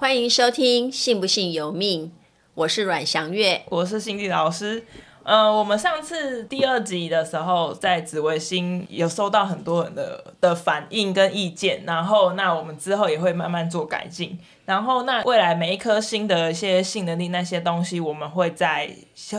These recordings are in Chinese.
欢迎收听《信不信由命》，我是阮祥月，我是心地老师。呃，我们上次第二集的时候，在紫微星有收到很多人的的反应跟意见，然后那我们之后也会慢慢做改进。然后那未来每一颗星的一些性能力那些东西，我们会在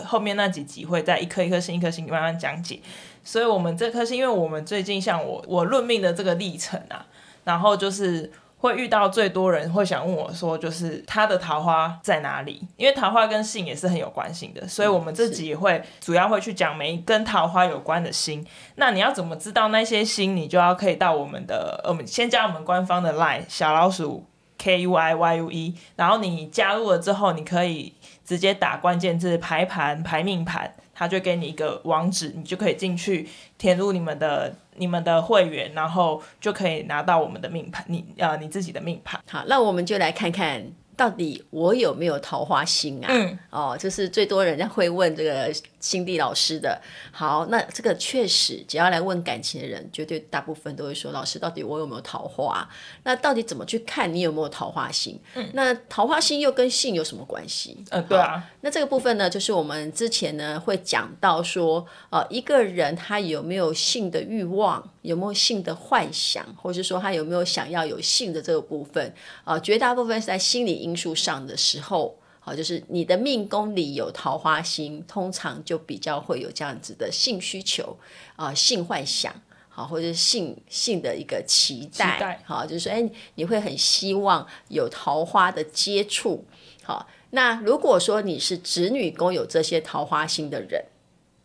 后面那几集会在一颗一颗星一颗星慢慢讲解。所以，我们这颗星，因为我们最近像我我论命的这个历程啊，然后就是。会遇到最多人会想问我说，就是他的桃花在哪里？因为桃花跟性也是很有关系的，所以我们自己也会主要会去讲每一跟桃花有关的星。那你要怎么知道那些星？你就要可以到我们的，我们先加我们官方的 LINE 小老鼠 K U I Y U E，然后你加入了之后，你可以直接打关键字排盘排命盘，他就给你一个网址，你就可以进去填入你们的。你们的会员，然后就可以拿到我们的命盘，你呃你自己的命盘。好，那我们就来看看。到底我有没有桃花星啊？嗯，哦，就是最多人家会问这个心地老师的。好，那这个确实，只要来问感情的人，绝对大部分都会说：“老师，到底我有没有桃花？”那到底怎么去看你有没有桃花心？嗯，那桃花心又跟性有什么关系？嗯，对啊。那这个部分呢，就是我们之前呢会讲到说，呃，一个人他有没有性的欲望？有没有性的幻想，或是说他有没有想要有性的这个部分啊？绝大部分是在心理因素上的时候，好，就是你的命宫里有桃花星，通常就比较会有这样子的性需求啊，性幻想，好，或者是性性的一个期待，好，就是说，哎，你会很希望有桃花的接触，好，那如果说你是子女宫有这些桃花星的人。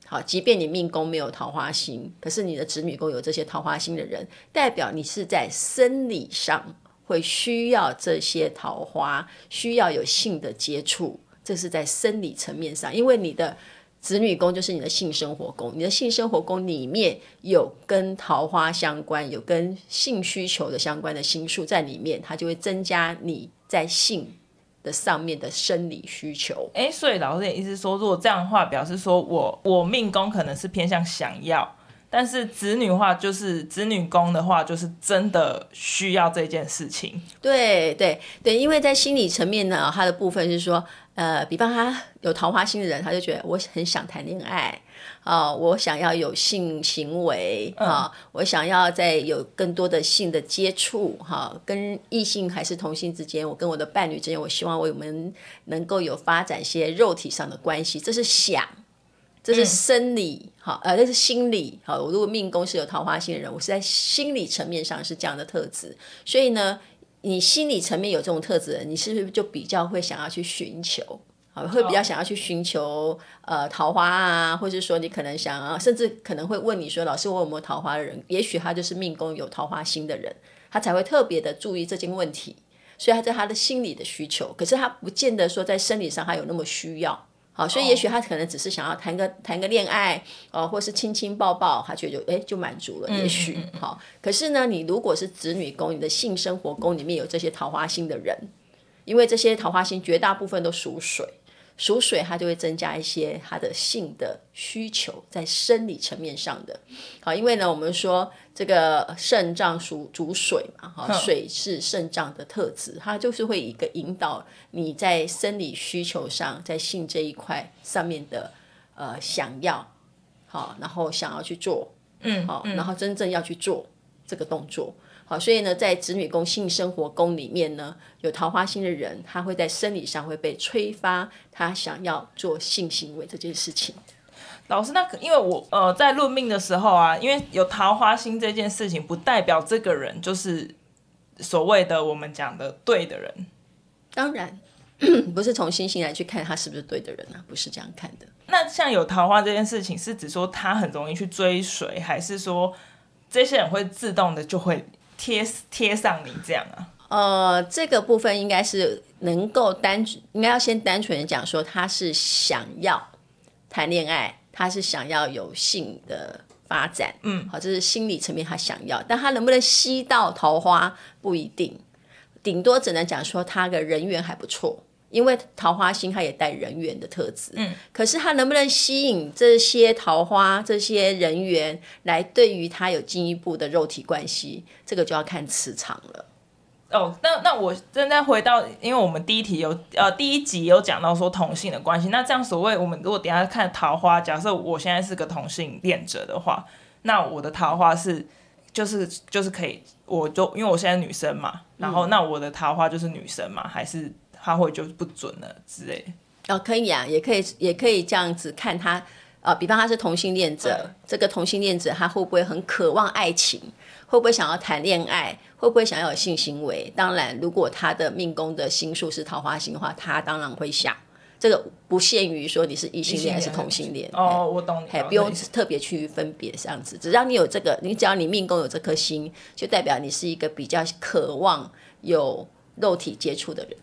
好，即便你命宫没有桃花星，可是你的子女宫有这些桃花星的人，代表你是在生理上会需要这些桃花，需要有性的接触，这是在生理层面上，因为你的子女宫就是你的性生活宫，你的性生活宫里面有跟桃花相关、有跟性需求的相关的星数在里面，它就会增加你在性。的上面的生理需求，哎，所以老师的意思说，如果这样的话，表示说我我命宫可能是偏向想要，但是子女话就是子女宫的话，就是真的需要这件事情。对对对，因为在心理层面呢，他的部分是说，呃，比方他有桃花心的人，他就觉得我很想谈恋爱。啊、哦，我想要有性行为啊、哦，我想要在有更多的性的接触哈、哦，跟异性还是同性之间，我跟我的伴侣之间，我希望我们能够有发展些肉体上的关系，这是想，这是生理哈、嗯，呃，这是心理好。我如果命宫是有桃花星的人，我是在心理层面上是这样的特质，所以呢，你心理层面有这种特质的人，你是不是就比较会想要去寻求？啊，会比较想要去寻求呃桃花啊，或是说你可能想要，甚至可能会问你说，老师，我有没有桃花的人？也许他就是命宫有桃花星的人，他才会特别的注意这件问题，所以他在他的心理的需求，可是他不见得说在生理上他有那么需要。好，所以也许他可能只是想要谈个谈个恋爱，哦，或是亲亲抱抱，他觉得就哎就满足了。也许好，可是呢，你如果是子女宫，你的性生活宫里面有这些桃花星的人，因为这些桃花星绝大部分都属水。属水，它就会增加一些它的性的需求，在生理层面上的。好，因为呢，我们说这个肾脏属主水嘛，哈，水是肾脏的特质，它就是会一个引导你在生理需求上，在性这一块上面的呃想要，好，然后想要去做，嗯，好，然后真正要去做这个动作。好，所以呢，在子女宫性生活宫里面呢，有桃花星的人，他会在生理上会被催发，他想要做性行为这件事情。老师，那因为我呃在论命的时候啊，因为有桃花星这件事情，不代表这个人就是所谓的我们讲的对的人。当然，不是从星星来去看他是不是对的人啊，不是这样看的。那像有桃花这件事情，是指说他很容易去追随，还是说这些人会自动的就会？贴贴上你这样啊？呃，这个部分应该是能够单，应该要先单纯的讲说，他是想要谈恋爱，他是想要有性的发展，嗯，好，这是心理层面他想要，但他能不能吸到桃花不一定，顶多只能讲说他的人缘还不错。因为桃花星它也带人缘的特质，嗯，可是它能不能吸引这些桃花、这些人缘来对于他有进一步的肉体关系，这个就要看磁场了。哦，那那我现在回到，因为我们第一题有呃第一集有讲到说同性的关系，那这样所谓我们如果等下看桃花，假设我现在是个同性恋者的话，那我的桃花是就是就是可以，我就因为我现在女生嘛，然后那我的桃花就是女生嘛，还是他会就不准了之类？哦，可以啊，也可以也可以这样子看他，呃，比方他是同性恋者，嗯、这个同性恋者他会不会很渴望爱情？会不会想要谈恋爱？会不会想要有性行为？当然，如果他的命宫的星数是桃花星的话，他当然会想。这个不限于说你是异性恋还是同性恋哦，我懂，还不用特别去分别这样子。只要你有这个，你只要你命宫有这颗星，就代表你是一个比较渴望有肉体接触的人。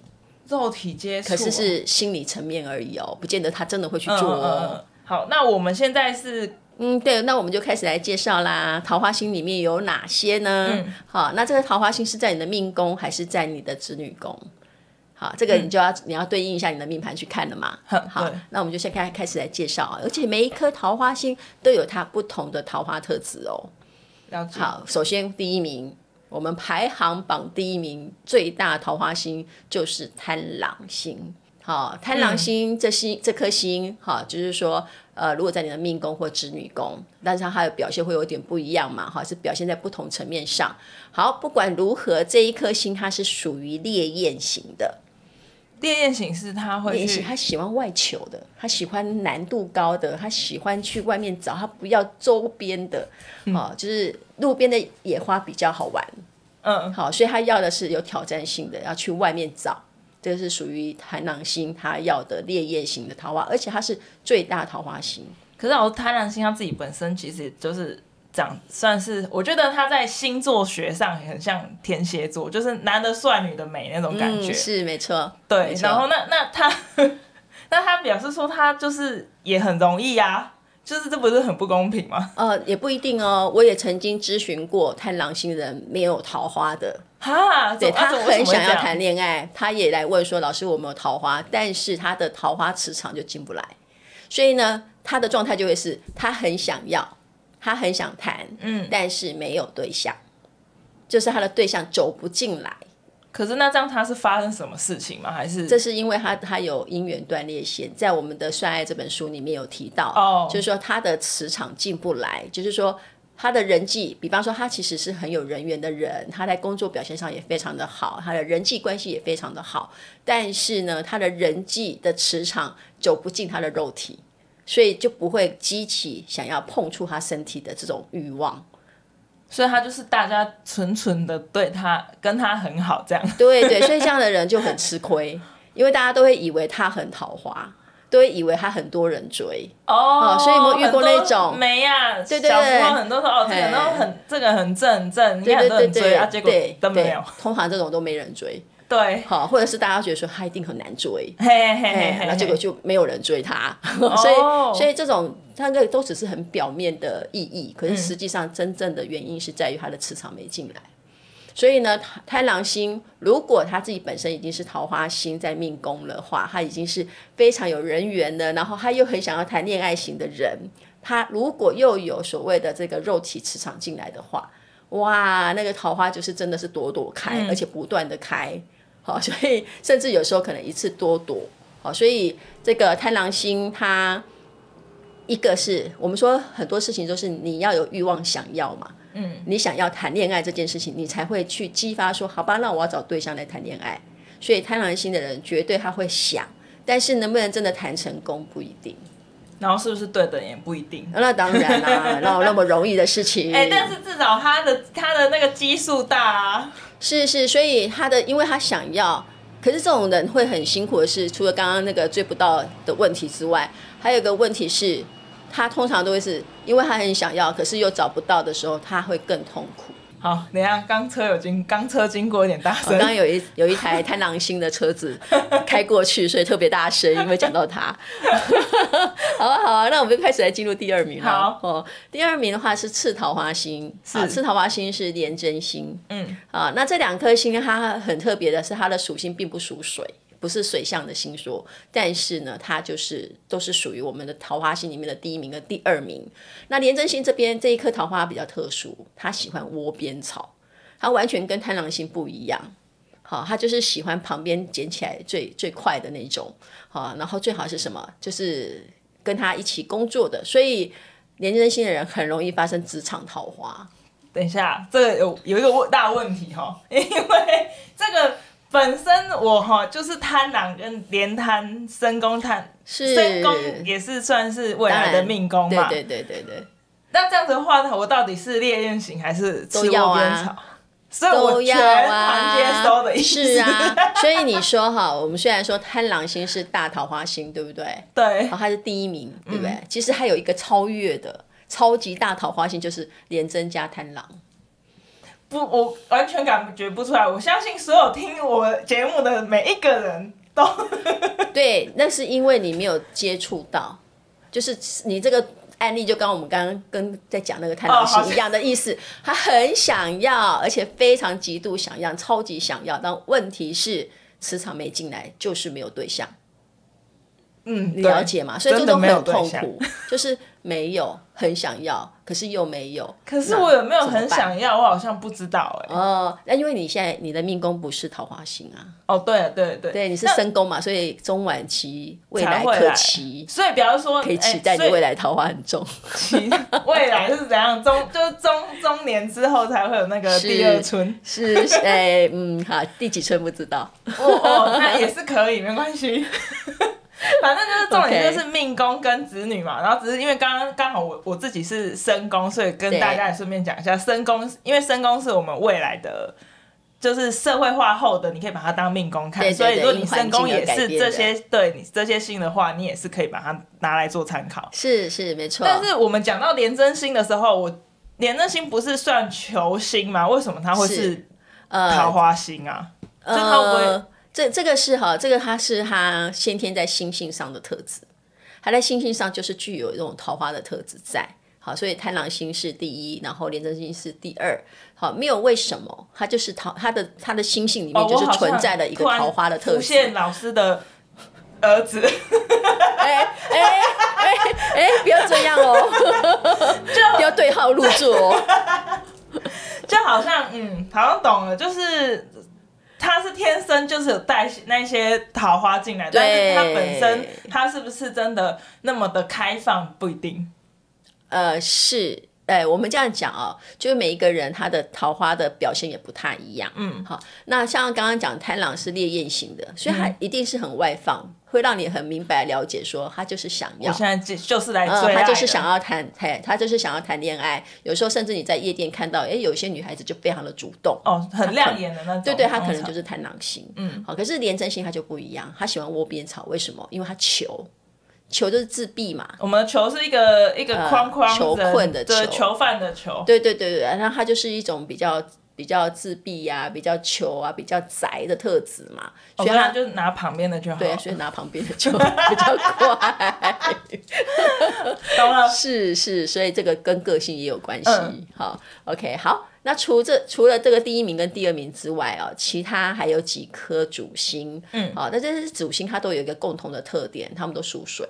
肉体接触，可是是心理层面而已哦，不见得他真的会去做哦。嗯嗯嗯、好，那我们现在是。嗯，对，那我们就开始来介绍啦。桃花星里面有哪些呢？嗯、好，那这个桃花星是在你的命宫还是在你的子女宫？好，这个你就要、嗯、你要对应一下你的命盘去看了嘛。好，那我们就先开开始来介绍啊，而且每一颗桃花星都有它不同的桃花特质哦。好，首先第一名，我们排行榜第一名最大桃花星就是贪狼星。好，贪狼星这星、嗯、这颗星，哈，就是说。呃，如果在你的命宫或子女宫，但是它的表现会有点不一样嘛，哈，是表现在不同层面上。好，不管如何，这一颗星它是属于烈焰型的。烈焰型是他会去，他喜欢外求的，他喜欢难度高的，他喜欢去外面找，他不要周边的，哦、嗯，就是路边的野花比较好玩。嗯，好，所以他要的是有挑战性的，要去外面找。这是属于贪狼星，他要的烈焰型的桃花，而且它是最大桃花星。可是我贪狼星他自己本身其实就是长算是，我觉得他在星座学上很像天蝎座，就是男的帅，女的美那种感觉。嗯、是没错，对。然后那那他，那他表示说他就是也很容易呀、啊。就是这不是很不公平吗？呃，也不一定哦。我也曾经咨询过贪狼星人没有桃花的，哈，对他很想要谈恋爱，他也来问说：“老师，我没有桃花，但是他的桃花磁场就进不来。”所以呢，他的状态就会是他很想要，他很想谈，嗯，但是没有对象，就是他的对象走不进来。可是那这样他是发生什么事情吗？还是这是因为他他有姻缘断裂线，在我们的《算爱》这本书里面有提到，哦，就是说他的磁场进不来，就是说他的人际，比方说他其实是很有人缘的人，他在工作表现上也非常的好，他的人际关系也非常的好，但是呢，他的人际的磁场走不进他的肉体，所以就不会激起想要碰触他身体的这种欲望。所以他就是大家纯纯的对他跟他很好这样，对对，所以这样的人就很吃亏，因为大家都会以为他很桃花，都会以为他很多人追哦，所以有没有遇过那种没呀？对对对，小时候很多说哦，这个都很这个很正很正，对对对对啊，结果都没有，通常这种都没人追。对，好，或者是大家觉得说他一定很难追，嘿嘿嘿，嘿，那结果就没有人追他，所以所以这种他那个都只是很表面的意义，可是实际上真正的原因是在于他的磁场没进来。所以呢，贪狼星如果他自己本身已经是桃花星在命宫的话，他已经是非常有人缘的，然后他又很想要谈恋爱型的人，他如果又有所谓的这个肉体磁场进来的话，哇，那个桃花就是真的是朵朵开，而且不断的开。好，所以甚至有时候可能一次多多，好，所以这个贪狼星，它一个是我们说很多事情都是你要有欲望想要嘛，嗯，你想要谈恋爱这件事情，你才会去激发说，好吧，那我要找对象来谈恋爱。所以贪狼星的人绝对他会想，但是能不能真的谈成功不一定，然后是不是对的也不一定。那当然啦、啊，哪有那么容易的事情？哎、欸，但是至少他的他的那个基数大啊。是是，所以他的，因为他想要，可是这种人会很辛苦的是，除了刚刚那个追不到的问题之外，还有一个问题是，他通常都会是因为他很想要，可是又找不到的时候，他会更痛苦。好，等一下，刚车有经，刚车经过有点大声。刚刚有一有一台贪狼星的车子开过去，所以特别大声，因为讲到他。好啊，好啊，那我们就开始来进入第二名了。好哦，第二名的话是次桃花星，是啊，次桃花星是廉贞星。嗯，啊，那这两颗星它很特别的是，它的属性并不属水。不是水象的星座，但是呢，它就是都是属于我们的桃花星里面的第一名跟第二名。那廉贞星这边这一颗桃花比较特殊，它喜欢窝边草，它完全跟贪狼星不一样。好，它就是喜欢旁边捡起来最最快的那种，好，然后最好是什么，就是跟他一起工作的，所以廉贞星的人很容易发生职场桃花。等一下，这个有有一个问大问题哈，因为这个本身我哈就是贪狼跟连贪申宫贪，申宫也是算是未来的命宫嘛，对对对对对。那这样子的话，我到底是烈焰型还是吃窝边草？所以都要啊，接收的意思是啊。所以你说哈，我们虽然说贪狼星是大桃花星，对不对？对。然后它是第一名，对不对？嗯、其实还有一个超越的超级大桃花星，就是廉贞加贪狼。不，我完全感觉不出来。我相信所有听我节目的每一个人都 对，那是因为你没有接触到，就是你这个。案例就跟我们刚刚跟在讲那个贪狼星一样的意思，他很想要，而且非常极度想要，超级想要，但问题是磁场没进来，就是没有对象。嗯，你了解嘛？所以这都很痛苦，就是没有很想要，可是又没有。可是我有没有很想要？我好像不知道哎、欸。哦，那因为你现在你的命宫不是桃花星啊。哦，对对对，对，你是申宫嘛，所以中晚期未来可期。所以比方说，可以期待你未来桃花很重。期未来是怎样？中就是中中年之后才会有那个第二春。是，是，哎，嗯，好，第几春不知道。哦哦，那也是可以，没关系。反正就是重点就是命宫跟子女嘛.然后只是因为刚刚刚好我我自己是申宫，所以跟大家也顺便讲一下申宫，因为申宫是我们未来的，就是社会化后的，你可以把它当命宫看。对对对，所以如果你申宫也是这些，对你这些星的话，你也是可以把它拿来做参考。是是没错。但是我们讲到廉贞星的时候，我廉贞星不是算球星吗？为什么它会是桃花星啊？呃、就它会不会？呃这这个是哈，这个他是他先天在星性上的特质，他在星性上就是具有这种桃花的特质在，好，所以贪狼星是第一，然后廉贞星是第二，好，没有为什么，他就是桃，他的他的星性里面就是存在的一个桃花的特质。出现老师的儿子，哎哎哎哎，不要这样哦，就不要对号入座哦，就好像嗯，好像懂了，就是。他是天生就是有带那些桃花进来，但是他本身他是不是真的那么的开放不一定。呃，是，哎，我们这样讲哦，就是每一个人他的桃花的表现也不太一样。嗯，好，那像刚刚讲贪狼是烈焰型的，所以他一定是很外放。嗯会让你很明白了解，说他就是想要，我现在就就是来追、嗯，他就是想要谈，嘿，他就是想要谈恋爱。有时候甚至你在夜店看到，哎，有些女孩子就非常的主动，哦，很亮眼的那种。对对，他可能就是贪狼星。嗯，好，可是廉贞星他就不一样，他喜欢窝边草，为什么？因为他囚，囚就是自闭嘛。我们的囚是一个一个框框，囚困的囚，囚犯的囚。对对对对，然后他就是一种比较。比较自闭呀、啊，比较球啊，比较宅的特质嘛，所以他就拿旁边的就好。对，所以拿旁边的就 比较快。懂了。是是，所以这个跟个性也有关系。嗯、好，OK，好。那除这除了这个第一名跟第二名之外啊，其他还有几颗主星。嗯，好，那这些主星它都有一个共同的特点，他们都属水。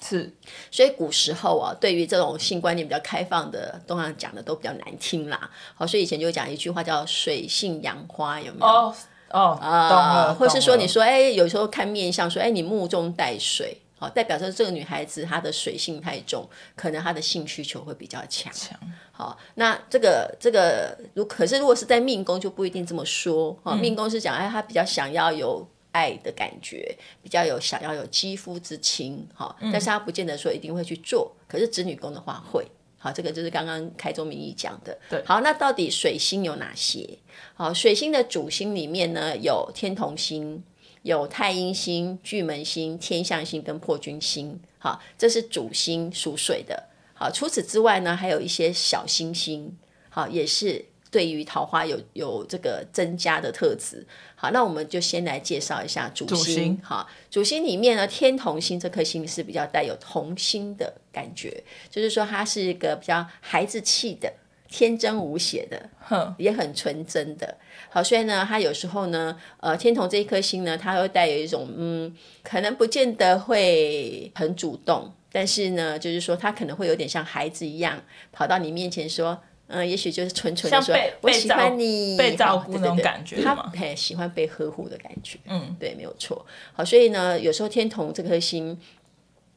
是，所以古时候啊，对于这种性观念比较开放的，通常讲的都比较难听啦。好，所以以前就讲一句话叫“水性杨花”，有没有？哦哦啊，懂了。或是说，你说，哎，有时候看面相说，哎，你目中带水，好，代表说这个女孩子她的水性太重，可能她的性需求会比较强。强。好，那这个这个，如可是如果是在命宫就不一定这么说。哈，命宫是讲，哎，她比较想要有。爱的感觉比较有想要有肌肤之亲，哈，但是他不见得说一定会去做。嗯、可是子女宫的话会，好，这个就是刚刚开宗明义讲的。对，好，那到底水星有哪些？好，水星的主星里面呢，有天同星、有太阴星、巨门星、天象星跟破军星。好，这是主星属水的。好，除此之外呢，还有一些小星星，好，也是。对于桃花有有这个增加的特质，好，那我们就先来介绍一下主星。主星好，主星里面呢，天同星这颗星是比较带有童心的感觉，就是说它是一个比较孩子气的、天真无邪的，哼也很纯真的。好，所以呢，它有时候呢，呃，天同这一颗星呢，它会带有一种嗯，可能不见得会很主动，但是呢，就是说他可能会有点像孩子一样，跑到你面前说。嗯，也许就是纯纯的说，我喜欢你，被照顾那种感觉，他嘿喜欢被呵护的感觉，嗯，对，没有错。好，所以呢，有时候天同这颗星，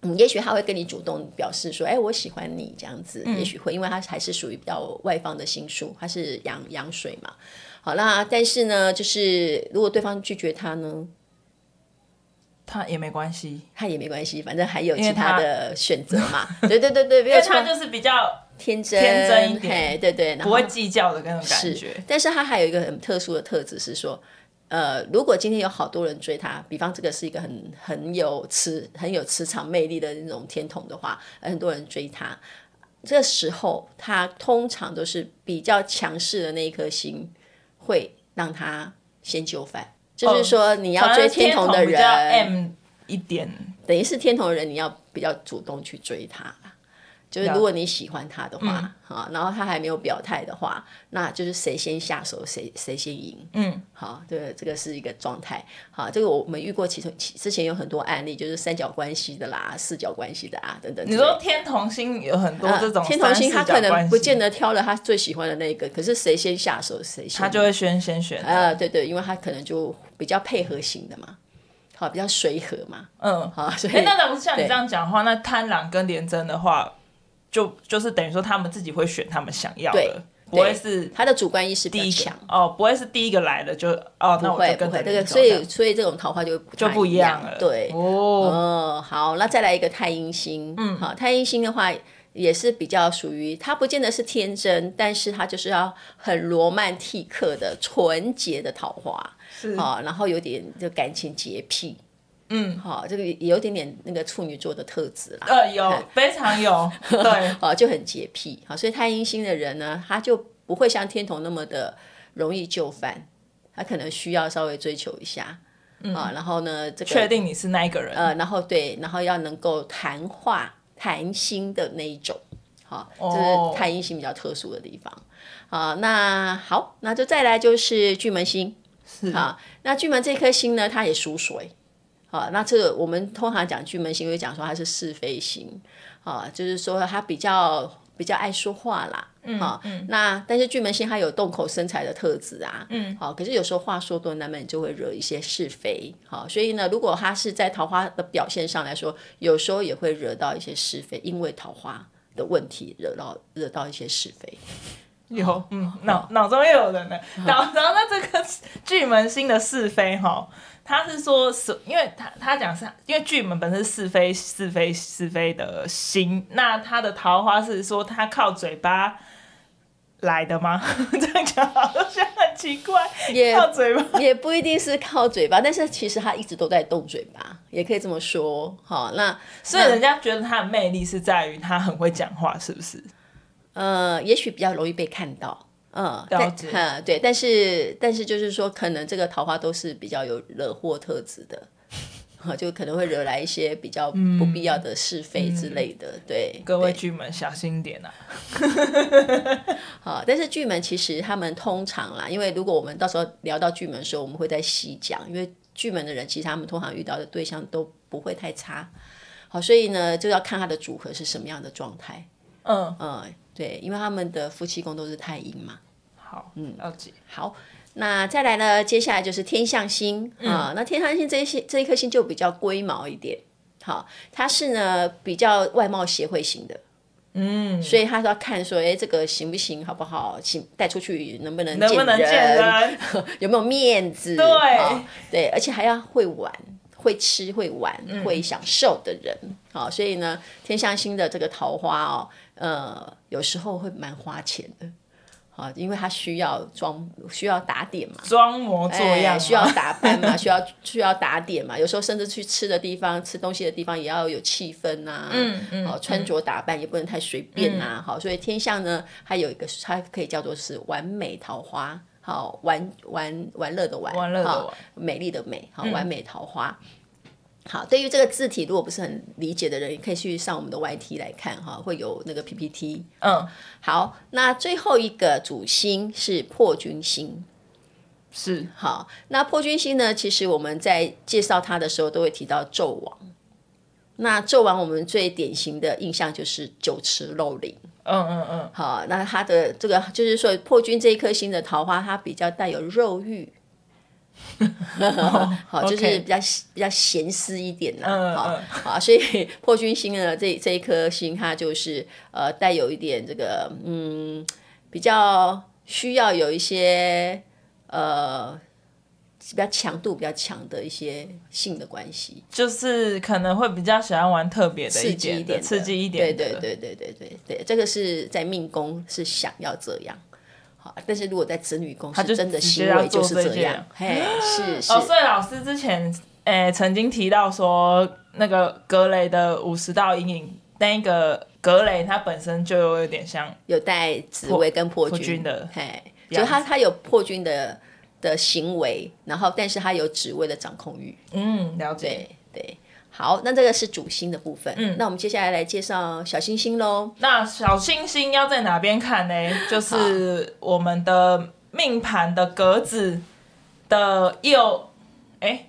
嗯，也许他会跟你主动表示说，哎，我喜欢你这样子，嗯、也许会，因为他还是属于比较外放的心术，他是阳阳水嘛。好，啦但是呢，就是如果对方拒绝他呢？他也没关系，他也没关系，反正还有其他的选择嘛。对对对对，因为他就是比较天真天真一点，对对，不会计较的那种感觉。但是他还有一个很特殊的特质是说，呃，如果今天有好多人追他，比方这个是一个很很有磁很有磁场魅力的那种天童的话，很多人追他，这时候他通常都是比较强势的那一颗心，会让他先就范。就是说，你要追天童的人，一点，等于是天同的人，你要比较主动去追他。就是如果你喜欢他的话，哈、嗯，然后他还没有表态的话，那就是谁先下手，谁谁先赢。嗯，好，对，这个是一个状态。好，这个我们遇过其中之前有很多案例，就是三角关系的啦，四角关系的啊，等等。你说天同星有很多这种、呃、天同星，他可能不见得挑了他最喜欢的那个，可是谁先下手，谁先，他就会先先选。呃，对对，因为他可能就比较配合型的嘛，好，比较随和嘛。嗯，好，所以、欸、那如果像你这样讲的话，那贪婪跟廉贞的话。就就是等于说，他们自己会选他们想要的，不会是他的主观意识第一强哦，不会是第一个来的就哦，那我就跟着这个，所以所以这种桃花就不就不一样了，对。哦，哦，好，那再来一个太阴星，嗯，好，太阴星的话也是比较属于，他不见得是天真，但是他就是要很罗曼蒂克的纯洁的桃花，是。啊，然后有点就感情洁癖。嗯，好，这个也有点点那个处女座的特质啦。呃，有，非常有，对，哦，就很洁癖。好，所以太阴星的人呢，他就不会像天童那么的容易就范，他可能需要稍微追求一下，嗯、啊，然后呢，这个确定你是那一个人，呃，然后对，然后要能够谈话谈心的那一种，好，这是太阴星比较特殊的地方。啊，那好，那就再来就是巨门星，是。啊，那巨门这颗星呢，它也属水。啊，那这个我们通常讲巨门星，会讲说他是是非星，啊，就是说他比较比较爱说话啦，嗯，啊，嗯，那但是巨门星他有动口生财的特质啊，嗯，好，可是有时候话说多，难免就会惹一些是非，好，所以呢，如果他是在桃花的表现上来说，有时候也会惹到一些是非，因为桃花的问题惹到惹到一些是非，有，嗯，脑脑中又有人了，然后然后那这个巨门星的是非哈。他是说是，因为他他讲是，因为巨门本身是是非是非是非的心，那他的桃花是说他靠嘴巴来的吗？这样讲好像很奇怪，也靠嘴巴也不一定是靠嘴巴，但是其实他一直都在动嘴巴，也可以这么说。好，那所以人家觉得他的魅力是在于他很会讲话，是不是？呃，也许比较容易被看到。嗯，了解。嗯，对，但是但是就是说，可能这个桃花都是比较有惹祸特质的，就可能会惹来一些比较不必要的是非之类的。嗯、对，各位巨门小心点啊！好，但是巨门其实他们通常啦，因为如果我们到时候聊到巨门的时候，我们会再细讲，因为巨门的人其实他们通常遇到的对象都不会太差。好，所以呢，就要看他的组合是什么样的状态。嗯嗯。对，因为他们的夫妻宫都是太阴嘛。好，嗯，了解。好，那再来呢？接下来就是天象星、嗯、啊。那天象星这一些这一颗星就比较龟毛一点。好，它是呢比较外貌协会型的。嗯，所以他要看说，哎，这个行不行，好不好？行，带出去能不能能不能见人？有没有面子？对对，而且还要会玩、会吃、会玩、嗯、会享受的人。好，所以呢，天象星的这个桃花哦。呃，有时候会蛮花钱的，好，因为他需要装，需要打点嘛，装模作样，需要打扮嘛，需要需要打点嘛。有时候甚至去吃的地方，吃东西的地方也要有气氛啊，嗯嗯，好，穿着打扮也不能太随便啊，好，所以天象呢，它有一个，它可以叫做是完美桃花，好，玩玩玩乐的玩，玩乐的玩，美丽的美，好，完美桃花。好，对于这个字体，如果不是很理解的人，也可以去上我们的 YT 来看哈，会有那个 PPT。嗯，好，那最后一个主星是破军星，是好。那破军星呢，其实我们在介绍它的时候都会提到纣王。那纣王，我们最典型的印象就是酒池肉林。嗯嗯嗯。好，那它的这个就是说破军这一颗星的桃花，它比较带有肉欲。好，就是比较比较咸湿一点呐，好，好，所以 破军星呢，这这一颗星，它就是呃带有一点这个嗯，比较需要有一些呃比较强度比较强的一些性的关系，就是可能会比较喜欢玩特别的刺激一点，刺激一点，对对对对对对对，这个是在命宫是想要这样。好，但是如果在子女宫，他就真的行为就是这样，嘿，是 是。哦，所以老师之前诶、欸、曾经提到说，那个格雷的五十道阴影，那个格雷他本身就有点像有带紫薇跟破军，的，嘿，就他他有破军的的行为，然后但是他有紫薇的掌控欲，嗯，了解，对。对好，那这个是主星的部分。嗯，那我们接下来来介绍小星星喽。那小星星要在哪边看呢？就是我们的命盘的格子的右，哎、欸，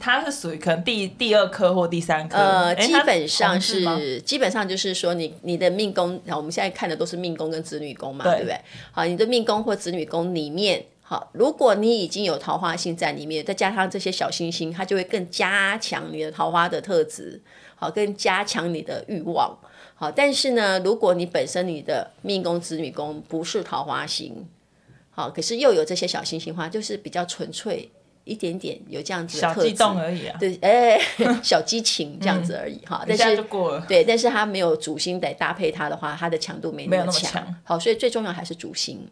它是属于可能第第二颗或第三颗。呃，基本上是，是基本上就是说你，你你的命宫，我们现在看的都是命宫跟子女宫嘛，对，对不对？好，你的命宫或子女宫里面。好，如果你已经有桃花星在里面，再加上这些小星星，它就会更加强你的桃花的特质，好，更加强你的欲望。好，但是呢，如果你本身你的命宫子女宫不是桃花星，好，可是又有这些小星星的话，就是比较纯粹一点点，有这样子的特质，小激动而已啊，对，哎、欸，小激情这样子而已哈。但是对，但是它没有主星来搭配它的话，它的强度没那么强。好，所以最重要还是主星。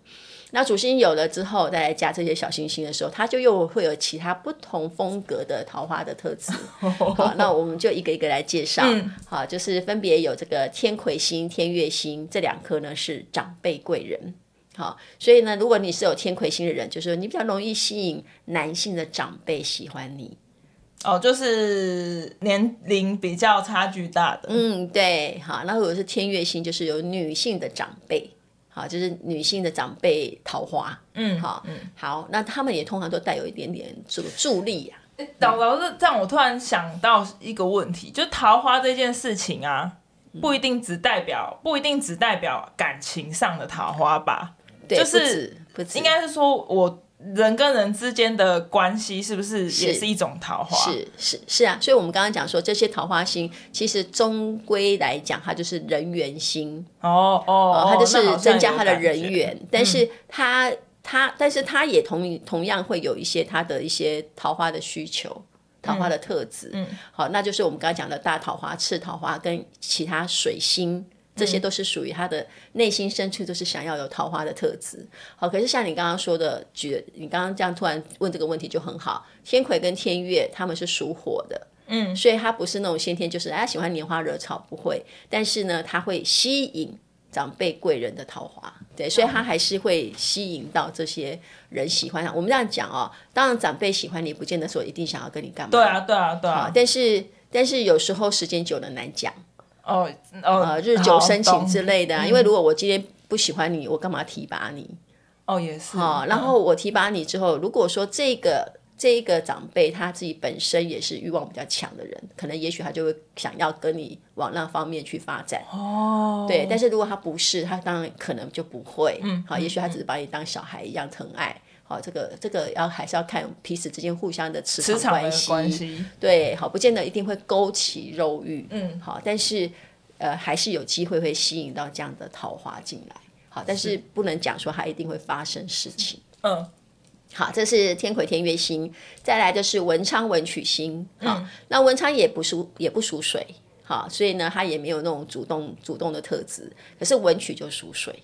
那主星有了之后，再来加这些小星星的时候，它就又会有其他不同风格的桃花的特质。好，那我们就一个一个来介绍。嗯、好，就是分别有这个天魁星、天月星这两颗呢是长辈贵人。好，所以呢，如果你是有天魁星的人，就是你比较容易吸引男性的长辈喜欢你。哦，就是年龄比较差距大的。嗯，对。好，那如果是天月星，就是有女性的长辈。啊，就是女性的长辈桃花，嗯，好，嗯，好，那他们也通常都带有一点点这个助力呀、啊。导导这这样，我突然想到一个问题，就桃花这件事情啊，不一定只代表，不一定只代表感情上的桃花吧？对，就是应该是说我。人跟人之间的关系是不是也是一种桃花？是是是，啊，所以我们刚刚讲说，这些桃花星其实终归来讲，它就是人缘星哦哦，它就是增加他的人缘，但是它它但是它也同同样会有一些它的一些桃花的需求，桃花的特质，嗯，好，那就是我们刚刚讲的大桃花、次桃花跟其他水星。这些都是属于他的内心深处，都是想要有桃花的特质。好，可是像你刚刚说的，举你刚刚这样突然问这个问题就很好。天魁跟天月他们是属火的，嗯，所以他不是那种先天就是哎喜欢拈花惹草，不会。但是呢，他会吸引长辈贵人的桃花，对，所以他还是会吸引到这些人喜欢他。我们这样讲哦，当然长辈喜欢你，不见得说一定想要跟你干嘛。对啊，对啊，对啊。但是但是有时候时间久了难讲。哦，哦，呃，日久生情之类的啊，因为如果我今天不喜欢你，我干嘛提拔你？哦，也是。哦，然后我提拔你之后，如果说这个这一个长辈他自己本身也是欲望比较强的人，可能也许他就会想要跟你往那方面去发展。哦，对，但是如果他不是，他当然可能就不会。嗯，好，也许他只是把你当小孩一样疼爱。好，这个这个要还是要看彼此之间互相的磁场关系，关系。对，好，不见得一定会勾起肉欲，嗯，好，但是呃还是有机会会吸引到这样的桃花进来，好，但是。不能讲说它一定会发生事情，嗯，好，这是天魁天月星，再来就是文昌文曲星，好，嗯、那文昌也不属也不属水，好，所以呢它也没有那种主动主动的特质，可是文曲就属水。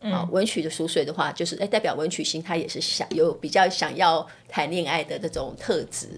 啊，文曲的属水的话，就是哎，代表文曲星，他也是想有比较想要谈恋爱的这种特质。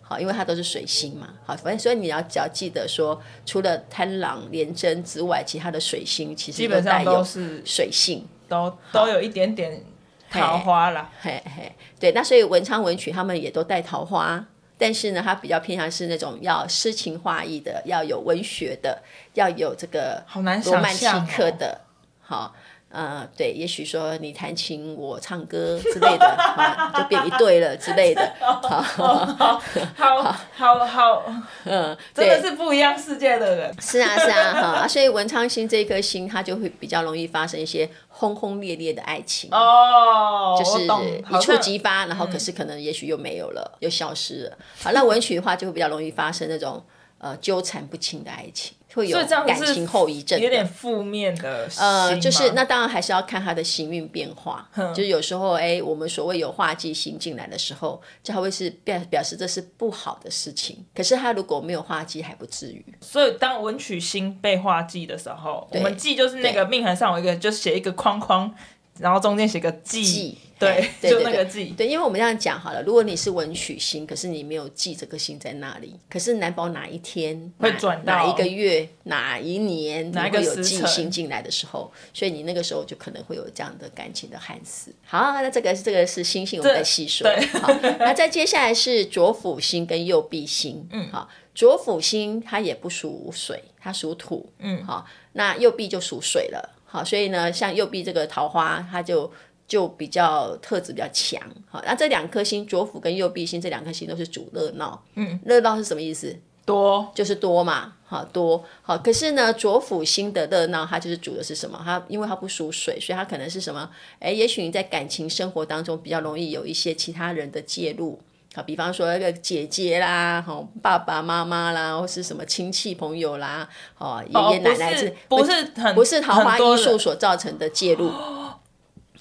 好，因为它都是水星嘛。好，反正所以你要只要记得说，除了贪狼、廉贞之外，其他的水星其实基本上都是水性，都都有一点点桃花啦。嘿嘿，对，那所以文昌文曲他们也都带桃花，但是呢，他比较偏向是那种要诗情画意的，要有文学的，要有这个罗曼蒂克的。好。呃，对，也许说你弹琴，我唱歌之类的，啊，就变一对了之类的。好，好，好，好，好，嗯，真的是不一样世界的人。是啊，是啊，哈，所以文昌星这一颗星，它就会比较容易发生一些轰轰烈烈的爱情。哦，就是一触即发，然后可是可能也许又没有了，又消失了。好，那文曲的话就会比较容易发生那种呃纠缠不清的爱情。会有感情后遗症，有点负面的。呃，就是那当然还是要看他的行运变化。就是有时候，哎，我们所谓有化忌星进来的时候，就会是表表示这是不好的事情。可是他如果没有化忌，还不至于。所以当文曲星被化忌的时候，我们忌就是那个命盘上有一个，就写一个框框。然后中间写个忌，对，就那个忌。对，因为我们这样讲好了，如果你是文曲星，可是你没有记这个星在那里，可是难保哪一天会转到哪一个月、哪一年，哪一个有记星进来的时候，所以你那个时候就可能会有这样的感情的憾事。好，那这个这个是星星，我们再细说。好，那再接下来是左辅星跟右弼星。嗯，好，左辅星它也不属水，它属土。嗯，好，那右弼就属水了。好，所以呢，像右弼这个桃花，它就就比较特质比较强。好，那这两颗星，左辅跟右弼星这两颗星都是主热闹。嗯，热闹是什么意思？多，就是多嘛。好，多。好，可是呢，左辅星的热闹，它就是主的是什么？它因为它不属水，所以它可能是什么？哎，也许你在感情生活当中比较容易有一些其他人的介入。好，比方说那个姐姐啦，好爸爸妈妈啦，或是什么亲戚朋友啦，哦爷爷奶奶是，不是很不是桃花因素所造成的介入，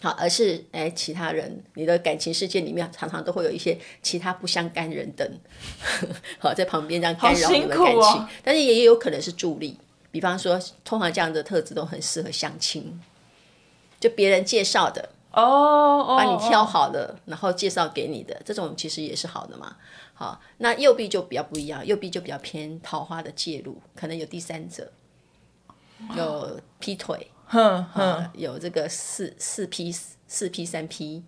好，而是哎其他人，你的感情世界里面常常都会有一些其他不相干人等，好在旁边这样干扰你们感情，哦、但是也有可能是助力，比方说通常这样的特质都很适合相亲，就别人介绍的。哦，oh, oh, 把你挑好了，然后介绍给你的这种其实也是好的嘛。好，那右臂就比较不一样，右臂就比较偏桃花的介入，可能有第三者，有劈腿，哼哼，有这个四四 P 四 P 三 P。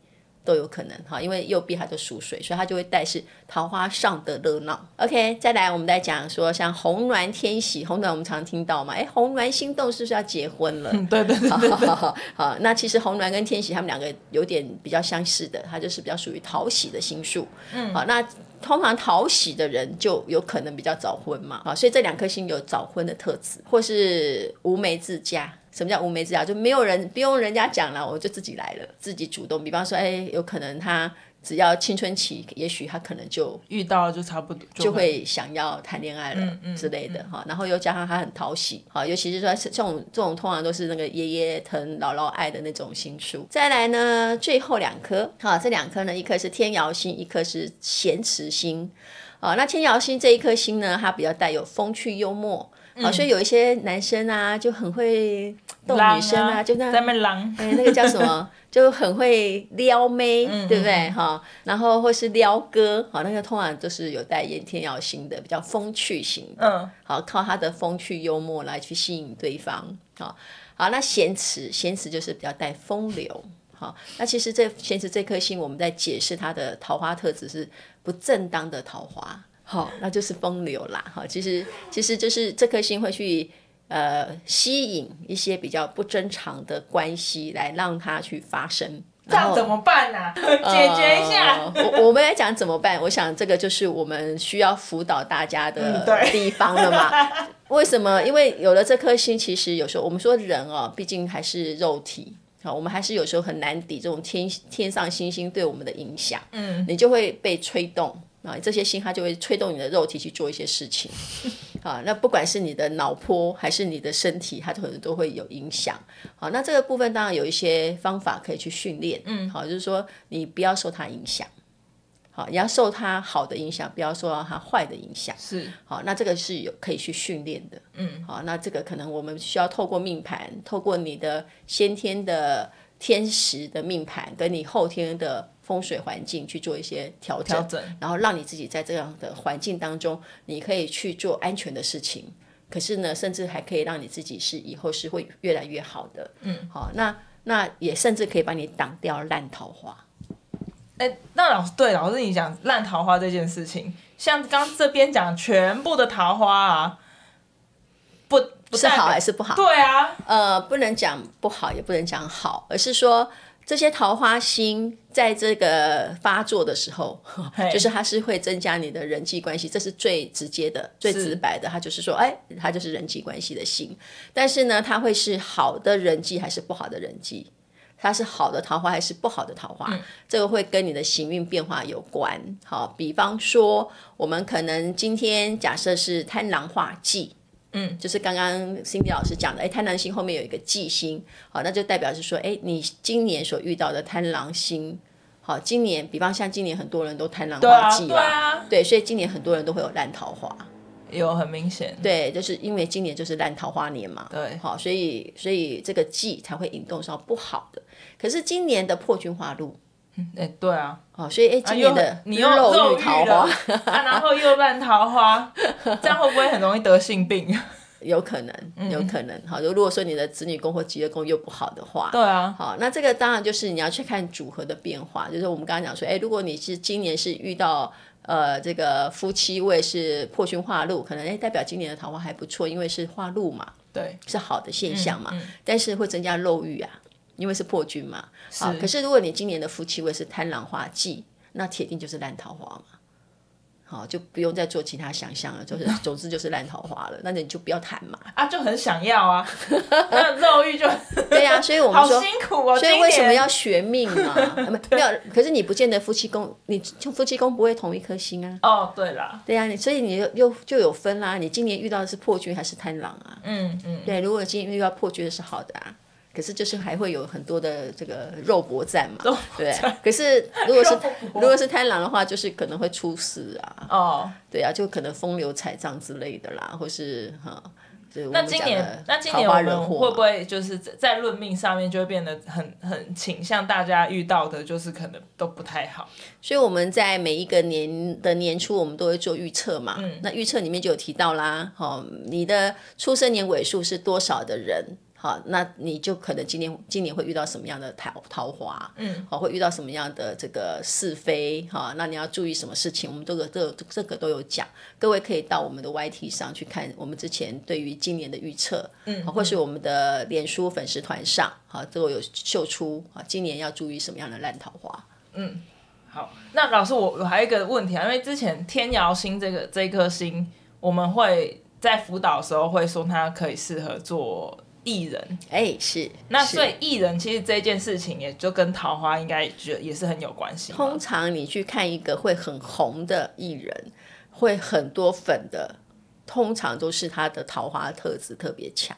都有可能哈，因为右臂它就属水，所以它就会带是桃花上的热闹。OK，再来我们再讲说像红鸾天喜，红鸾我们常听到嘛，哎，红鸾心动是不是要结婚了？嗯、对对对，对，好，好，好，好，那其实红鸾跟天喜他们两个有点比较相似的，它就是比较属于讨喜的星数。嗯，好，那通常讨喜的人就有可能比较早婚嘛，好，所以这两颗星有早婚的特质，或是无媒自嫁。什么叫无媒之嫁？就没有人不用人家讲了，我就自己来了，自己主动。比方说，哎，有可能他只要青春期，也许他可能就遇到，就差不多就会想要谈恋爱了之类的哈。嗯嗯、然后又加上他很讨喜，哈，尤其是说这种这种通常都是那个爷爷疼姥姥爱的那种心术。再来呢，最后两颗，哈，这两颗呢，一颗是天姚星，一颗是咸池星。啊，那天姚星这一颗星呢，它比较带有风趣幽默。好，所以有一些男生啊，就很会逗女生啊，就那，在那狼，哎，那个叫什么，就很会撩妹，对不对？哈，然后或是撩哥，好，那个通常都是有带炎天姚星的，比较风趣型的，嗯，好，靠他的风趣幽默来去吸引对方，好，好，那咸池，咸池就是比较带风流，好，那其实这其实这颗星，我们在解释它的桃花特质是不正当的桃花。好，那就是风流啦。好，其实其实就是这颗星会去呃吸引一些比较不正常的关系来让它去发生。这样怎么办呢、解决一下。我我们来讲怎么办？我想这个就是我们需要辅导大家的地方了嘛。嗯、为什么？因为有了这颗星，其实有时候我们说人哦，毕竟还是肉体。好，我们还是有时候很难抵这种天天上星星对我们的影响。嗯，你就会被吹动。啊，这些星它就会吹动你的肉体去做一些事情，啊，那不管是你的脑波还是你的身体，它可能都会有影响。好，那这个部分当然有一些方法可以去训练，嗯，好，就是说你不要受它影响，好，你要受它好的影响，不要受到它坏的影响。是，好，那这个是有可以去训练的，嗯，好，那这个可能我们需要透过命盘，透过你的先天的天时的命盘，跟你后天的。风水环境去做一些调整，调整，然后让你自己在这样的环境当中，你可以去做安全的事情。可是呢，甚至还可以让你自己是以后是会越来越好的。嗯，好，那那也甚至可以帮你挡掉烂桃花。哎，那老师对老师你讲烂桃花这件事情，像刚这边讲全部的桃花啊，不是好还是不好？对啊，呃，不能讲不好，也不能讲好，而是说这些桃花心在这个发作的时候，就是它是会增加你的人际关系，这是最直接的、最直白的。它就是说，哎，它就是人际关系的心，但是呢，它会是好的人际还是不好的人际？它是好的桃花还是不好的桃花？嗯、这个会跟你的行运变化有关。好，比方说，我们可能今天假设是贪狼化忌。嗯，就是刚刚 Cindy 老师讲的，哎，贪狼星后面有一个忌星，好，那就代表是说，哎，你今年所遇到的贪狼星，好，今年，比方像今年很多人都贪狼化忌吧，对啊，对，对，所以今年很多人都会有烂桃花，有很明显，对，就是因为今年就是烂桃花年嘛，对，好，所以所以这个忌才会引动上不好的，可是今年的破军化禄。哎，对啊，哦，所以哎，今年的、啊、你又肉欲桃花，啊，然后又烂桃花，这样会不会很容易得性病？有可能，有可能。好，如果说你的子女宫或疾厄宫又不好的话，对啊，好，那这个当然就是你要去看组合的变化。就是我们刚刚讲说，哎，如果你是今年是遇到呃这个夫妻位是破军化禄，可能哎代表今年的桃花还不错，因为是化禄嘛，对，是好的现象嘛。嗯嗯、但是会增加漏欲啊。因为是破军嘛，是啊，可是如果你今年的夫妻位是贪狼化忌，那铁定就是烂桃花嘛，好，就不用再做其他想象了，就是 总之就是烂桃花了，那你就不要谈嘛，啊，就很想要啊，那肉欲就 对呀、啊，所以我们说辛苦哦，所以为什么要学命嘛？没有，可是你不见得夫妻宫，你就夫妻宫不会同一颗星啊。哦，对啦，对呀、啊，你所以你又又就有分啦，你今年遇到的是破军还是贪狼啊？嗯嗯，对，如果今年遇到破军是好的啊。可是就是还会有很多的这个肉搏战嘛，对。可是如果是如果是贪狼的话，就是可能会出事啊。哦，对啊，就可能风流彩账之类的啦，或是哈。那今年那今年我们会不会就是在论命上面就会变得很很倾向大家遇到的就是可能都不太好。所以我们在每一个年的年初，我们都会做预测嘛。嗯。那预测里面就有提到啦，哦，你的出生年尾数是多少的人？好，那你就可能今年今年会遇到什么样的桃桃花？嗯，好，会遇到什么样的这个是非？哈，那你要注意什么事情？我们这个这个、这个都有讲，各位可以到我们的 YT 上去看我们之前对于今年的预测，嗯，或是我们的脸书粉丝团上，哈，都有秀出啊，今年要注意什么样的烂桃花？嗯，好，那老师我我还有一个问题啊，因为之前天姚星这个这颗星，我们会在辅导的时候会说它可以适合做。艺人，哎、欸，是，那所以艺人其实这件事情也就跟桃花应该觉也是很有关系。通常你去看一个会很红的艺人，会很多粉的，通常都是他的桃花特质特别强，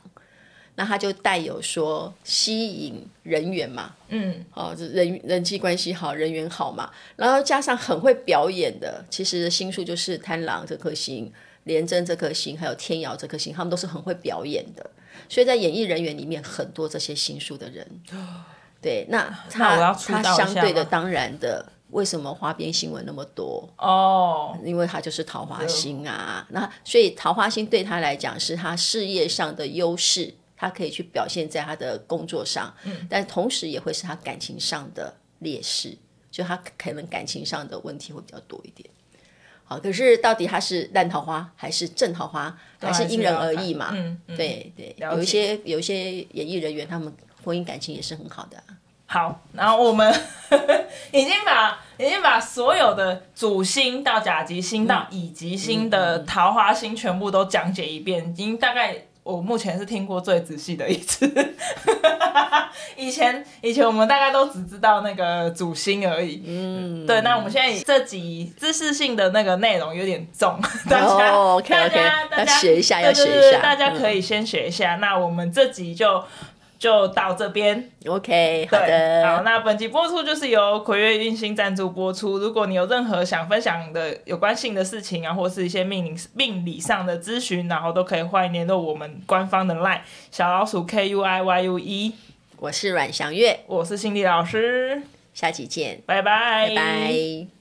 那他就带有说吸引人缘嘛，嗯，哦，人人际关系好，人缘好嘛，然后加上很会表演的，其实星数就是贪狼这颗星、廉贞这颗星，还有天瑶这颗星，他们都是很会表演的。所以在演艺人员里面，很多这些星数的人，对，那他那他相对的当然的，为什么花边新闻那么多？哦，因为他就是桃花星啊。那所以桃花星对他来讲是他事业上的优势，他可以去表现在他的工作上，嗯，但同时也会是他感情上的劣势，就他可能感情上的问题会比较多一点。好，可是到底它是烂桃花还是正桃花，还是因人而异嘛？嗯，嗯对对，有一些有一些演艺人员，他们婚姻感情也是很好的。好，然后我们 已经把已经把所有的主星到甲级星到乙级星的桃花星全部都讲解一遍，已经大概。我目前是听过最仔细的一次，以前以前我们大概都只知道那个主星而已。嗯，对，那我们现在这集知识性的那个内容有点重，大家、哦、okay, okay, 大家大家学一下，要学一下，大家可以先学一下。嗯、那我们这集就。就到这边，OK，好的，好，那本集播出就是由葵月运星赞助播出。如果你有任何想分享的有关性的事情啊，或是一些命理命理上的咨询，然后都可以欢迎联络我们官方的 LINE 小老鼠 K U I Y U E。我是阮祥月，我是心理老师，下期见，拜拜，拜拜。